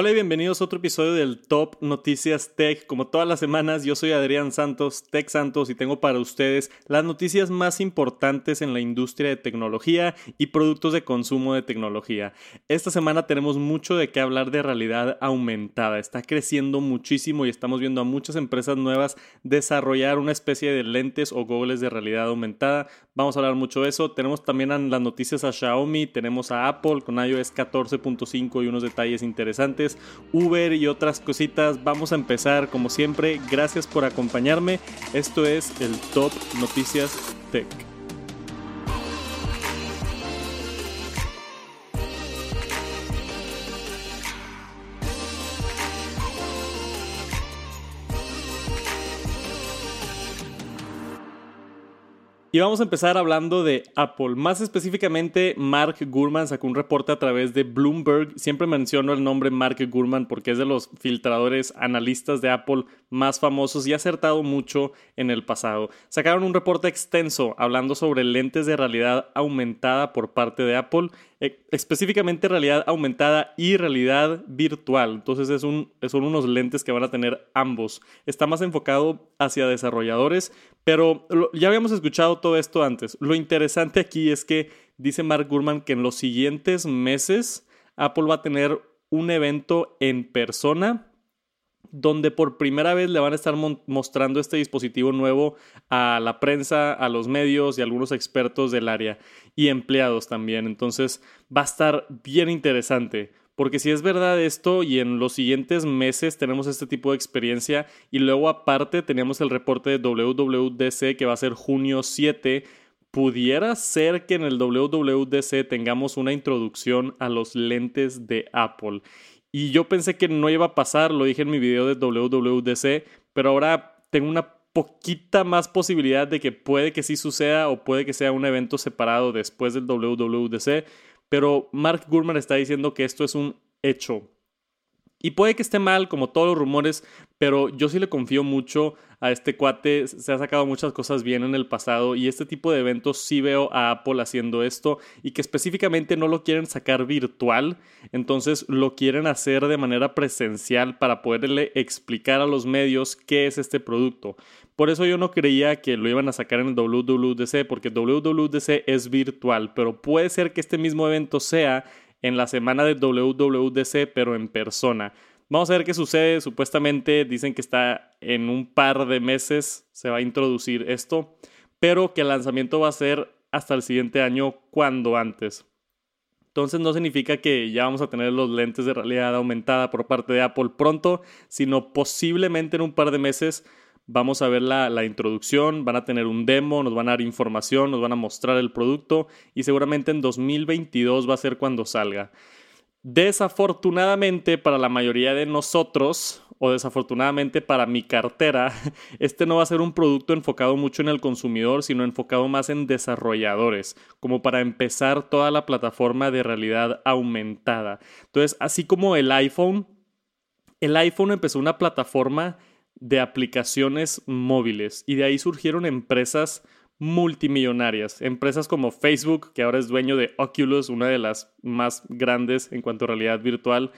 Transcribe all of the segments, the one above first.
Hola y bienvenidos a otro episodio del Top Noticias Tech. Como todas las semanas, yo soy Adrián Santos, Tech Santos, y tengo para ustedes las noticias más importantes en la industria de tecnología y productos de consumo de tecnología. Esta semana tenemos mucho de qué hablar de realidad aumentada. Está creciendo muchísimo y estamos viendo a muchas empresas nuevas desarrollar una especie de lentes o goggles de realidad aumentada. Vamos a hablar mucho de eso. Tenemos también las noticias a Xiaomi, tenemos a Apple con iOS 14.5 y unos detalles interesantes Uber y otras cositas. Vamos a empezar como siempre. Gracias por acompañarme. Esto es el Top Noticias Tech. Y vamos a empezar hablando de Apple. Más específicamente, Mark Gurman sacó un reporte a través de Bloomberg. Siempre menciono el nombre Mark Gurman porque es de los filtradores analistas de Apple más famosos y ha acertado mucho en el pasado. Sacaron un reporte extenso hablando sobre lentes de realidad aumentada por parte de Apple específicamente realidad aumentada y realidad virtual. Entonces es un, son unos lentes que van a tener ambos. Está más enfocado hacia desarrolladores, pero ya habíamos escuchado todo esto antes. Lo interesante aquí es que dice Mark Gurman que en los siguientes meses Apple va a tener un evento en persona donde por primera vez le van a estar mostrando este dispositivo nuevo a la prensa, a los medios y algunos expertos del área y empleados también. Entonces va a estar bien interesante. Porque si es verdad esto y en los siguientes meses tenemos este tipo de experiencia y luego aparte teníamos el reporte de WWDC que va a ser junio 7, pudiera ser que en el WWDC tengamos una introducción a los lentes de Apple. Y yo pensé que no iba a pasar, lo dije en mi video de WWDC, pero ahora tengo una poquita más posibilidad de que puede que sí suceda o puede que sea un evento separado después del WWDC. Pero Mark Gurman está diciendo que esto es un hecho. Y puede que esté mal, como todos los rumores, pero yo sí le confío mucho a este cuate. Se ha sacado muchas cosas bien en el pasado y este tipo de eventos sí veo a Apple haciendo esto y que específicamente no lo quieren sacar virtual, entonces lo quieren hacer de manera presencial para poderle explicar a los medios qué es este producto. Por eso yo no creía que lo iban a sacar en el WWDC, porque WWDC es virtual, pero puede ser que este mismo evento sea en la semana de WWDC, pero en persona. Vamos a ver qué sucede. Supuestamente dicen que está en un par de meses se va a introducir esto, pero que el lanzamiento va a ser hasta el siguiente año, cuando antes. Entonces no significa que ya vamos a tener los lentes de realidad aumentada por parte de Apple pronto, sino posiblemente en un par de meses vamos a ver la, la, introducción, van a tener un demo, nos van a dar información, nos van a mostrar el producto y seguramente en 2022 va a ser cuando salga. Desafortunadamente para la mayoría de nosotros, o desafortunadamente para mi cartera, este no va a ser un producto enfocado mucho en el consumidor, sino enfocado más en desarrolladores, como para empezar toda la plataforma de realidad aumentada. Entonces, así como el iPhone, el iPhone empezó una plataforma de aplicaciones móviles y de ahí surgieron empresas multimillonarias, empresas como Facebook, que ahora es dueño de Oculus, una de las más grandes en cuanto a realidad virtual,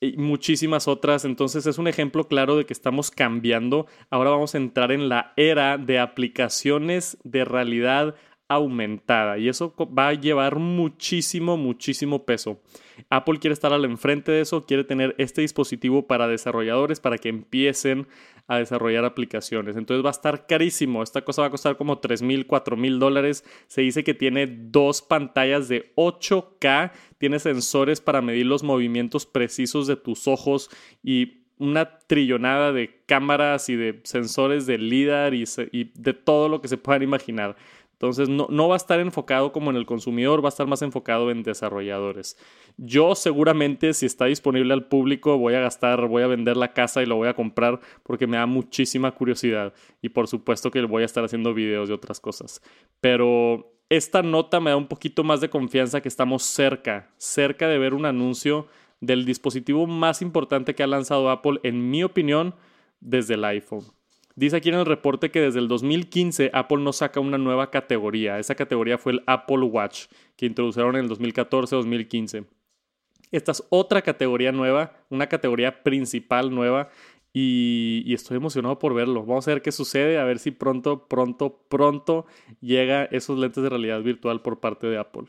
y muchísimas otras. Entonces es un ejemplo claro de que estamos cambiando. Ahora vamos a entrar en la era de aplicaciones de realidad aumentada y eso va a llevar muchísimo, muchísimo peso. Apple quiere estar al enfrente de eso, quiere tener este dispositivo para desarrolladores para que empiecen a desarrollar aplicaciones. Entonces va a estar carísimo. Esta cosa va a costar como 3 mil, 4 mil dólares. Se dice que tiene dos pantallas de 8K, tiene sensores para medir los movimientos precisos de tus ojos y una trillonada de cámaras y de sensores de LIDAR y, y de todo lo que se puedan imaginar. Entonces no, no, va a estar enfocado como en el consumidor, va a estar más enfocado en desarrolladores. Yo seguramente si está disponible al público voy a gastar, voy a vender la casa y lo voy a comprar porque me da muchísima curiosidad y por supuesto que voy a estar haciendo videos de otras cosas. Pero esta nota me da un poquito más de confianza que estamos cerca, cerca de ver un anuncio del dispositivo más importante que ha lanzado Apple, en mi opinión, desde el iPhone. Dice aquí en el reporte que desde el 2015 Apple no saca una nueva categoría. Esa categoría fue el Apple Watch, que introdujeron en el 2014-2015. Esta es otra categoría nueva, una categoría principal nueva y, y, estoy emocionado por verlo. Vamos a ver qué sucede, a ver si pronto, pronto, pronto llega esos lentes de realidad virtual por parte de Apple.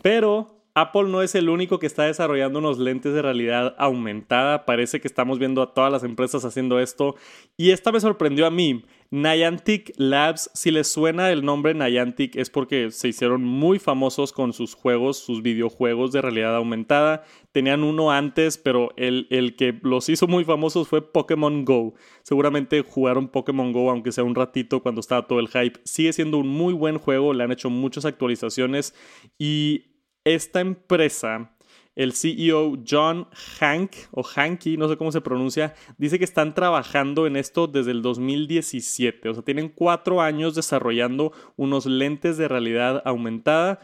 Pero Apple no es el único que está desarrollando unos lentes de realidad aumentada. Parece que estamos viendo a todas las empresas haciendo esto. Y esta me sorprendió a mí. Niantic Labs, si les suena el nombre Niantic es porque se hicieron muy famosos con sus juegos, sus videojuegos de realidad aumentada. Tenían uno antes, pero el, el que los hizo muy famosos fue Pokémon Go. Seguramente jugaron Pokémon Go, aunque sea un ratito cuando estaba todo el hype. Sigue siendo un muy buen juego, le han hecho muchas actualizaciones y esta empresa, el CEO John Hank o Hanky, no sé cómo se pronuncia, dice que están trabajando en esto desde el 2017. O sea, tienen cuatro años desarrollando unos lentes de realidad aumentada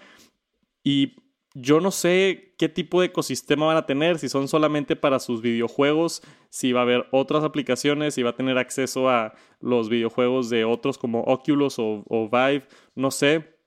y yo no sé qué tipo de ecosistema van a tener, si son solamente para sus videojuegos, si va a haber otras aplicaciones, si va a tener acceso a los videojuegos de otros como Oculus o, o Vive, no sé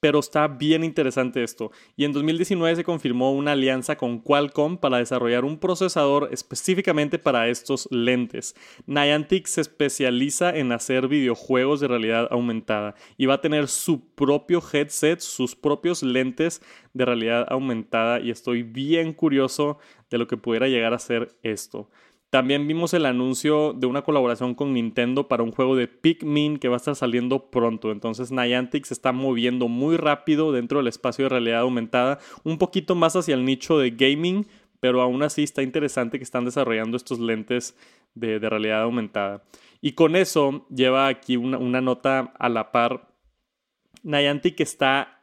pero está bien interesante esto. Y en 2019 se confirmó una alianza con Qualcomm para desarrollar un procesador específicamente para estos lentes. Niantic se especializa en hacer videojuegos de realidad aumentada y va a tener su propio headset, sus propios lentes de realidad aumentada y estoy bien curioso de lo que pudiera llegar a ser esto. También vimos el anuncio de una colaboración con Nintendo para un juego de Pikmin que va a estar saliendo pronto. Entonces Niantic se está moviendo muy rápido dentro del espacio de realidad aumentada, un poquito más hacia el nicho de gaming, pero aún así está interesante que están desarrollando estos lentes de, realidad aumentada. Y con eso lleva aquí una, una nota a la par. Niantic está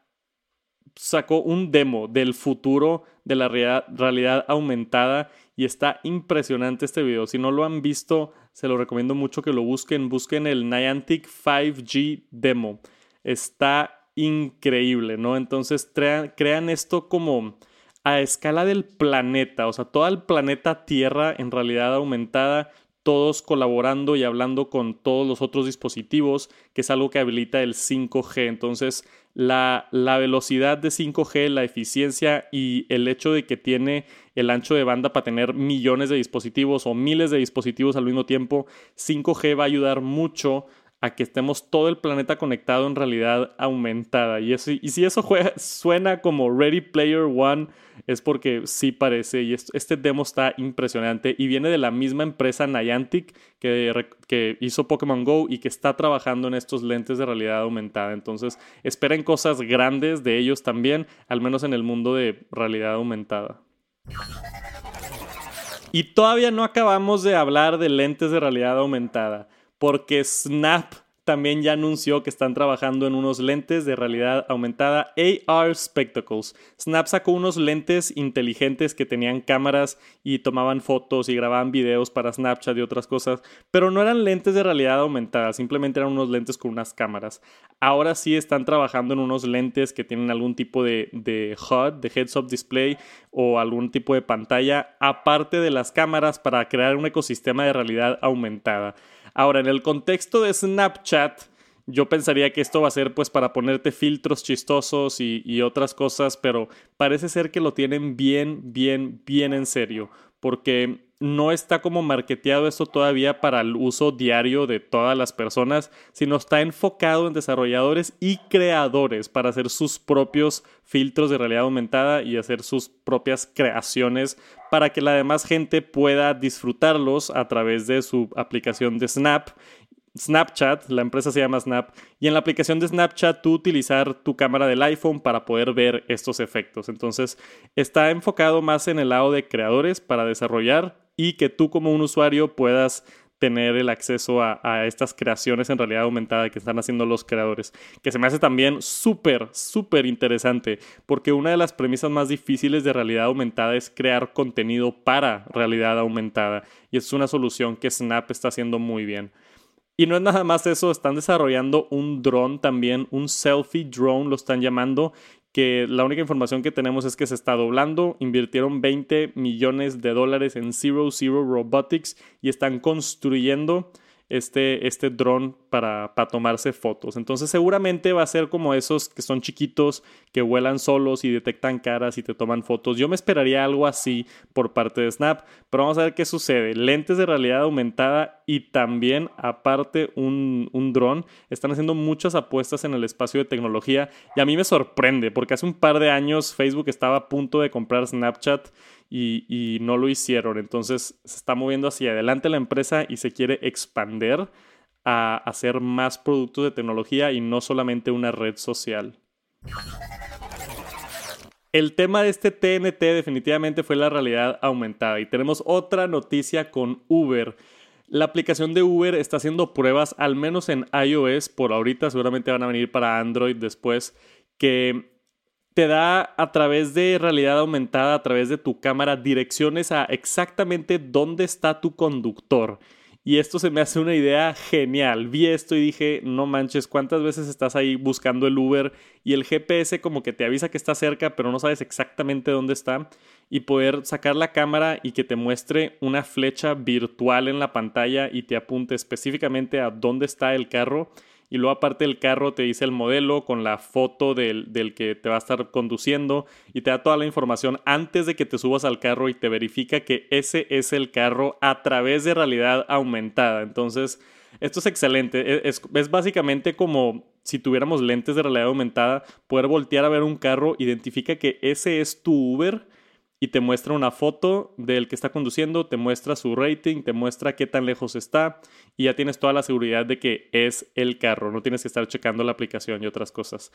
sacó un demo del futuro de la realidad aumentada y está impresionante este video. Si no lo han visto, se lo recomiendo mucho que lo busquen. Busquen el Niantic 5G demo. Está increíble, ¿no? Entonces crean, esto como a escala del planeta, o sea, todo el planeta Tierra en realidad aumentada, todos colaborando y hablando con todos los otros dispositivos, que es algo que habilita el 5G. Entonces, la, velocidad de 5G, la eficiencia y el hecho de que tiene el ancho de banda para tener millones de dispositivos o miles de dispositivos al mismo tiempo, 5G va a ayudar mucho a que estemos todo el planeta conectado en realidad aumentada. Y, y si eso suena como Ready Player One, es porque sí parece. Y este demo está impresionante y viene de la misma empresa Niantic que, que hizo Pokémon Go y que está trabajando en estos lentes de realidad aumentada. Entonces, esperen cosas grandes de ellos también, al menos en el mundo de realidad aumentada. Y todavía no acabamos de hablar de lentes de realidad aumentada porque Snap también ya anunció que están trabajando en unos lentes de realidad aumentada AR Spectacles. Snap sacó unos lentes inteligentes que tenían cámaras y tomaban fotos y grababan videos para Snapchat y otras cosas, pero no eran lentes de realidad aumentada, simplemente eran unos lentes con unas cámaras. Ahora sí están trabajando en unos lentes que tienen algún tipo de, HUD, de Heads Up Display o algún tipo de pantalla aparte de las cámaras para crear un ecosistema de realidad aumentada. Ahora, en el contexto de Snapchat, yo pensaría que esto va a ser pues para ponerte filtros chistosos y, y, otras cosas, pero parece ser que lo tienen bien, bien, bien en serio, porque no está como marketeado esto todavía para el uso diario de todas las personas, sino está enfocado en desarrolladores y creadores para hacer sus propios filtros de realidad aumentada y hacer sus propias creaciones para que la demás gente pueda disfrutarlos a través de su aplicación de Snap Snapchat, la empresa se llama Snap, y en la aplicación de Snapchat tú utilizar tu cámara del iPhone para poder ver estos efectos. Entonces está enfocado más en el lado de creadores para desarrollar y que tú como un usuario puedas tener el acceso a, estas creaciones en realidad aumentada que están haciendo los creadores, que se me hace también súper, súper interesante, porque una de las premisas más difíciles de realidad aumentada es crear contenido para realidad aumentada, y es una solución que Snap está haciendo muy bien. Y no es nada más eso, están desarrollando un dron también, un selfie drone lo están llamando, que la única información que tenemos es que se está doblando, invirtieron 20 millones de dólares en Zero Zero Robotics y están construyendo este, este dron para, para, tomarse fotos. Entonces seguramente va a ser como esos que son chiquitos, que vuelan solos y detectan caras y te toman fotos. Yo me esperaría algo así por parte de Snap, pero vamos a ver qué sucede. Lentes de realidad aumentada y también aparte un, un dron. Están haciendo muchas apuestas en el espacio de tecnología y a mí me sorprende porque hace un par de años Facebook estaba a punto de comprar Snapchat y, no lo hicieron. Entonces se está moviendo hacia adelante la empresa y se quiere expander a hacer más productos de tecnología y no solamente una red social. El tema de este TNT definitivamente fue la realidad aumentada y tenemos otra noticia con Uber. La aplicación de Uber está haciendo pruebas, al menos en iOS por ahorita, seguramente van a venir para Android después, que te da a través de realidad aumentada, a través de tu cámara, direcciones a exactamente dónde está tu conductor. Y esto se me hace una idea genial. Vi esto y dije, no manches, ¿cuántas veces estás ahí buscando el Uber y el GPS como que te avisa que está cerca, pero no sabes exactamente dónde está? Y poder sacar la cámara y que te muestre una flecha virtual en la pantalla y te apunte específicamente a dónde está el carro y luego aparte el carro te dice el modelo con la foto del, que te va a estar conduciendo y te da toda la información antes de que te subas al carro y te verifica que ese es el carro a través de realidad aumentada. Entonces, esto es excelente. E, es, es básicamente como si tuviéramos lentes de realidad aumentada, poder voltear a ver un carro, identifica que ese es tu Uber y te muestra una foto del que está conduciendo, te muestra su rating, te muestra qué tan lejos está y ya tienes toda la seguridad de que es el carro, no tienes que estar checando la aplicación y otras cosas.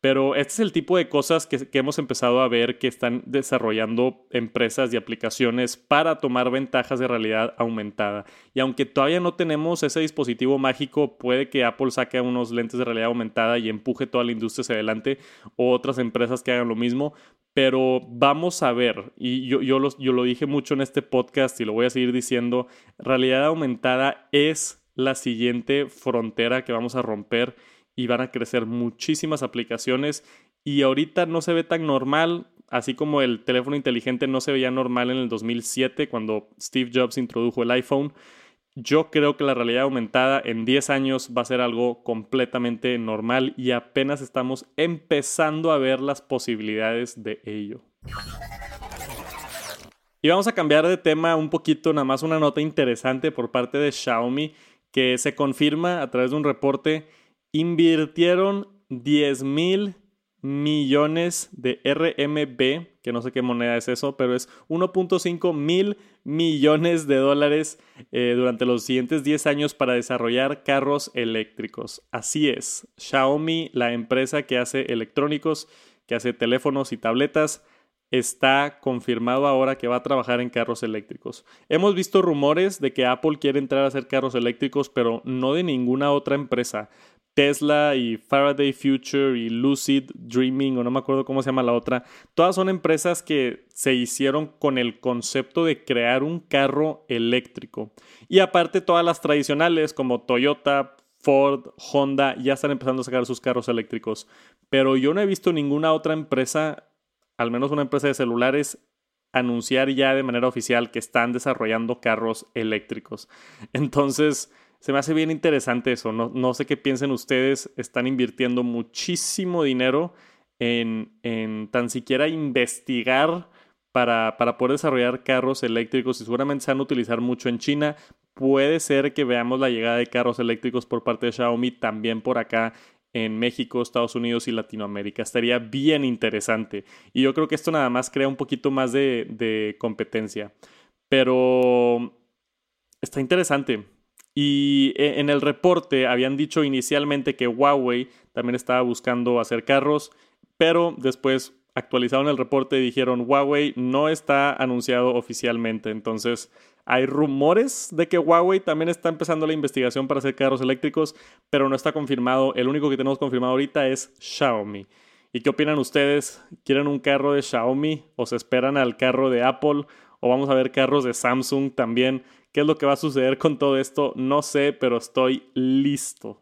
Pero este es el tipo de cosas que, hemos empezado a ver que están desarrollando empresas y aplicaciones para tomar ventajas de realidad aumentada. Y aunque todavía no tenemos ese dispositivo mágico, puede que Apple saque unos lentes de realidad aumentada y empuje toda la industria hacia adelante o otras empresas que hagan lo mismo. Pero vamos a ver, y yo, yo, yo lo dije mucho en este podcast y lo voy a seguir diciendo, realidad aumentada es la siguiente frontera que vamos a romper y van a crecer muchísimas aplicaciones y ahorita no se ve tan normal, así como el teléfono inteligente no se veía normal en el 2007 cuando Steve Jobs introdujo el iPhone. Yo creo que la realidad aumentada en 10 años va a ser algo completamente normal y apenas estamos empezando a ver las posibilidades de ello. Y vamos a cambiar de tema un poquito, nada más una nota interesante por parte de Xiaomi que se confirma a través de un reporte invirtieron 10 mil millones de RMB, que no sé qué moneda es eso, pero es 1.5 mil millones de dólares eh, durante los siguientes 10 años para desarrollar carros eléctricos. Así es, Xiaomi, la empresa que hace electrónicos, que hace teléfonos y tabletas, está confirmado ahora que va a trabajar en carros eléctricos. Hemos visto rumores de que Apple quiere entrar a hacer carros eléctricos, pero no de ninguna otra empresa. Tesla y Faraday Future y Lucid Dreaming o no me acuerdo cómo se llama la otra, todas son empresas que se hicieron con el concepto de crear un carro eléctrico. Y aparte todas las tradicionales como Toyota, Ford, Honda ya están empezando a sacar sus carros eléctricos. Pero yo no he visto ninguna otra empresa, al menos una empresa de celulares, anunciar ya de manera oficial que están desarrollando carros eléctricos. Entonces, se me hace bien interesante eso. No, no sé qué piensen ustedes. Están invirtiendo muchísimo dinero en, en tan siquiera investigar para, para, poder desarrollar carros eléctricos y seguramente se van a utilizar mucho en China. Puede ser que veamos la llegada de carros eléctricos por parte de Xiaomi también por acá en México, Estados Unidos y Latinoamérica. Estaría bien interesante. Y yo creo que esto nada más crea un poquito más de, de competencia. Pero está interesante. Y e, en el reporte habían dicho inicialmente que Huawei también estaba buscando hacer carros, pero después actualizaron el reporte y dijeron Huawei no está anunciado oficialmente. Entonces hay rumores de que Huawei también está empezando la investigación para hacer carros eléctricos, pero no está confirmado. El único que tenemos confirmado ahorita es Xiaomi. ¿Y qué opinan ustedes? ¿Quieren un carro de Xiaomi o se esperan al carro de Apple? ¿O vamos a ver carros de Samsung también? ¿Qué es lo que va a suceder con todo esto? No sé, pero estoy listo.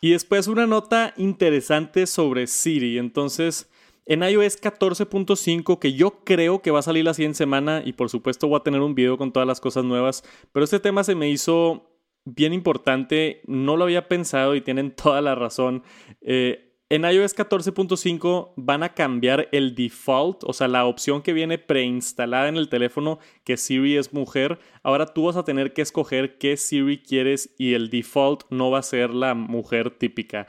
Y después una nota interesante sobre Siri. Entonces, En iOS 14.5, que yo creo que va a salir la siguiente semana, y por supuesto voy a tener un video con todas las cosas nuevas, pero este tema se me hizo bien importante, no lo había pensado y tienen toda la razón. Eh, en iOS 14.5 van a cambiar el default, o sea, la opción que viene preinstalada en el teléfono que Siri es mujer. Ahora tú vas a tener que escoger qué Siri quieres y el default no va a ser la mujer típica.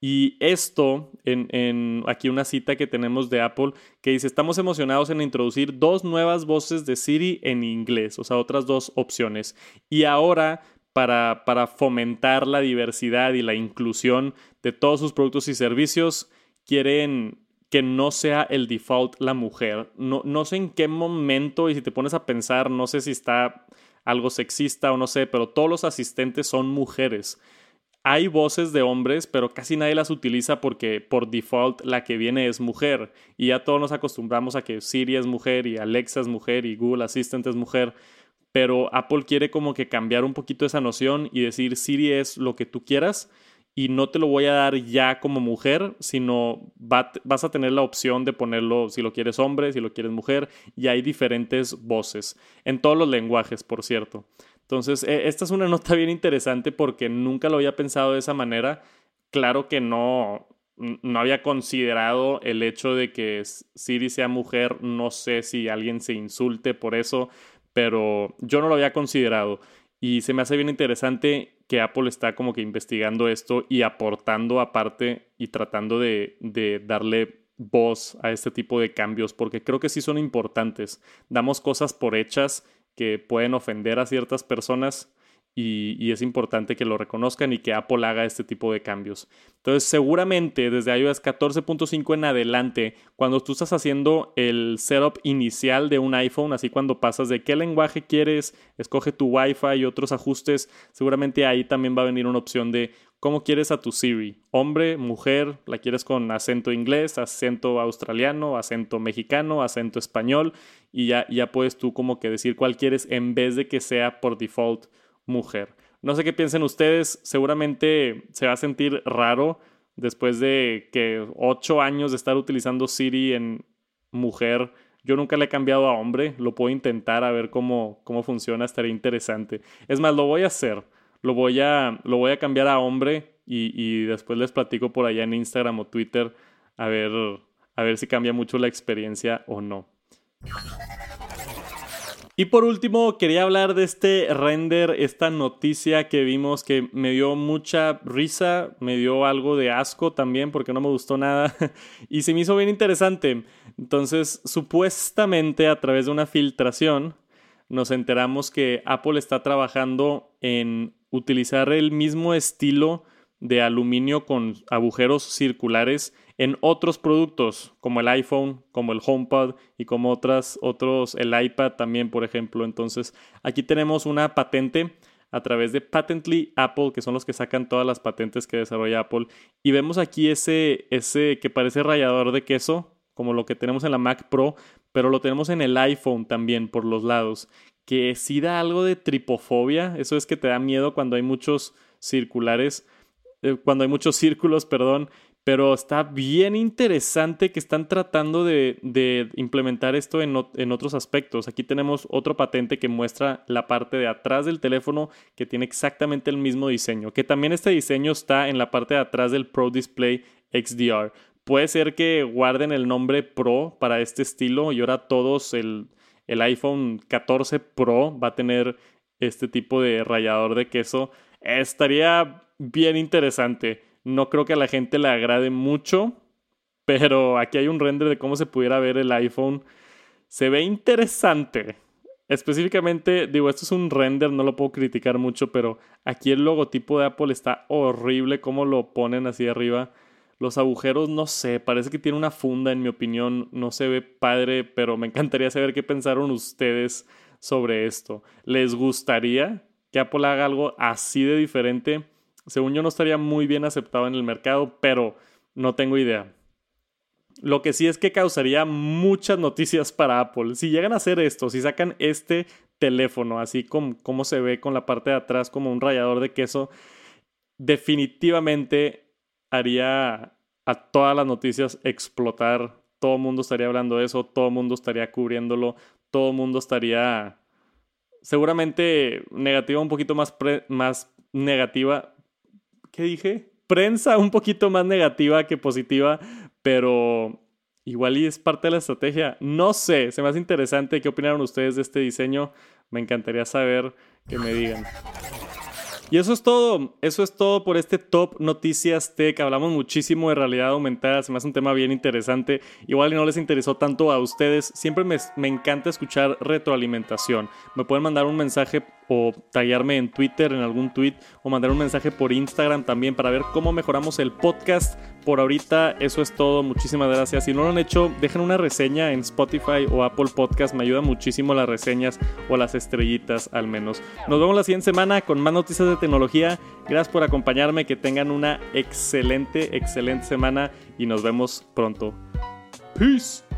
Y esto, en, aquí una cita que tenemos de Apple que dice, estamos emocionados en introducir dos nuevas voces de Siri en inglés, o sea, otras dos opciones. Y ahora para, fomentar la diversidad y la inclusión de todos sus productos y servicios, quieren que no sea el default la mujer. No, no sé en qué momento, y si te pones a pensar, no sé si está algo sexista o no sé, pero todos los asistentes son mujeres. Hay voces de hombres, pero casi nadie las utiliza porque por default la que viene es mujer. Y ya todos nos acostumbramos a que Siri es mujer y Alexa es mujer y Google Assistant es mujer pero Apple quiere como que cambiar un poquito esa noción y decir Siri es lo que tú quieras y no te lo voy a dar ya como mujer, sino vas a tener la opción de ponerlo si lo quieres hombre, si lo quieres mujer, y hay diferentes voces, en todos los lenguajes, por cierto. Entonces, e, esta es una nota bien interesante porque nunca lo había pensado de esa manera. Claro que no, no había considerado el hecho de que Siri sea mujer, no sé si alguien se insulte por eso, pero yo no lo había considerado y se me hace bien interesante que Apple está como que investigando esto y aportando aparte y tratando de, de darle voz a este tipo de cambios porque creo que sí son importantes. Damos cosas por hechas que pueden ofender a ciertas personas y, es importante que lo reconozcan y que Apple haga este tipo de cambios. Entonces, seguramente desde iOS 14.5 en adelante, cuando tú estás haciendo el setup inicial de un iPhone, así cuando pasas de qué lenguaje quieres, escoge tu Wi-Fi y otros ajustes, seguramente ahí también va a venir una opción de cómo quieres a tu Siri, hombre, mujer, la quieres con acento inglés, acento australiano, acento mexicano, acento español, y ya, ya puedes tú como que decir cuál quieres en vez de que sea por default mujer. No sé qué piensen ustedes, seguramente se va a sentir raro después de que ocho años de estar utilizando Siri en mujer. Yo nunca le he cambiado a hombre, lo puedo intentar a ver cómo, cómo funciona, estaría interesante. Es más, lo voy a hacer, lo voy a, lo voy a cambiar a hombre y, y después les platico por allá en Instagram o Twitter a ver, a ver si cambia mucho la experiencia o no. Y por último, quería hablar de este render, esta noticia que vimos que me dio mucha risa, me dio algo de asco también porque no me gustó nada y se me hizo bien interesante. Entonces, supuestamente a través de una filtración, nos enteramos que Apple está trabajando en utilizar el mismo estilo de aluminio con agujeros circulares en otros productos como el iPhone, como el HomePod y como otras, otros, el iPad también, por ejemplo. Entonces, aquí tenemos una patente a través de Patently Apple, que son los que sacan todas las patentes que desarrolla Apple. Y vemos aquí ese, ese que parece rallador de queso, como lo que tenemos en la Mac Pro, pero lo tenemos en el iPhone también por los lados, que sí da algo de tripofobia. Eso es que te da miedo cuando hay muchos circulares, eh, cuando hay muchos círculos, perdón, pero está bien interesante que están tratando de, implementar esto en, otros aspectos. Aquí tenemos otro patente que muestra la parte de atrás del teléfono que tiene exactamente el mismo diseño, que también este diseño está en la parte de atrás del Pro Display XDR. Puede ser que guarden el nombre Pro para este estilo y ahora todos el, el iPhone 14 Pro va a tener este tipo de rallador de queso. Estaría bien interesante. No creo que a la gente le agrade mucho, pero aquí hay un render de cómo se pudiera ver el iPhone. Se ve interesante. Específicamente, digo, esto es un render, no lo puedo criticar mucho, pero aquí el logotipo de Apple está horrible, cómo lo ponen así arriba. Los agujeros, no sé, parece que tiene una funda, en mi opinión, no se ve padre, pero me encantaría saber qué pensaron ustedes sobre esto. ¿Les gustaría que Apple haga algo así de diferente? Según yo no estaría muy bien aceptado en el mercado, pero no tengo idea. Lo que sí es que causaría muchas noticias para Apple. Si llegan a hacer esto, si sacan este teléfono, así como, se ve con la parte de atrás como un rallador de queso, definitivamente haría a todas las noticias explotar todo el mundo estaría hablando de eso, todo el mundo estaría cubriéndolo, todo el mundo estaría seguramente negativa, un poquito más, más negativa. ¿Qué dije? Prensa un poquito más negativa que positiva, pero igual y es parte de la estrategia. No sé, se me hace interesante qué opinaron ustedes de este diseño. Me encantaría saber que me digan. Y eso es todo, eso es todo por este Top Noticias Tech. Hablamos muchísimo de realidad aumentada, se me hace un tema bien interesante. Igual no les interesó tanto a ustedes, siempre me, me encanta escuchar retroalimentación. Me pueden mandar un mensaje o tallarme en Twitter, en algún tweet, o mandar un mensaje por Instagram también para ver cómo mejoramos el podcast. Por ahorita, eso es todo. Muchísimas gracias. Si no lo han hecho, dejen una reseña en Spotify o Apple Podcast. Me ayuda muchísimo las reseñas o las estrellitas al menos. Nos vemos la siguiente semana con más noticias de tecnología. Gracias por acompañarme. Que tengan una excelente, excelente semana y nos vemos pronto. Peace.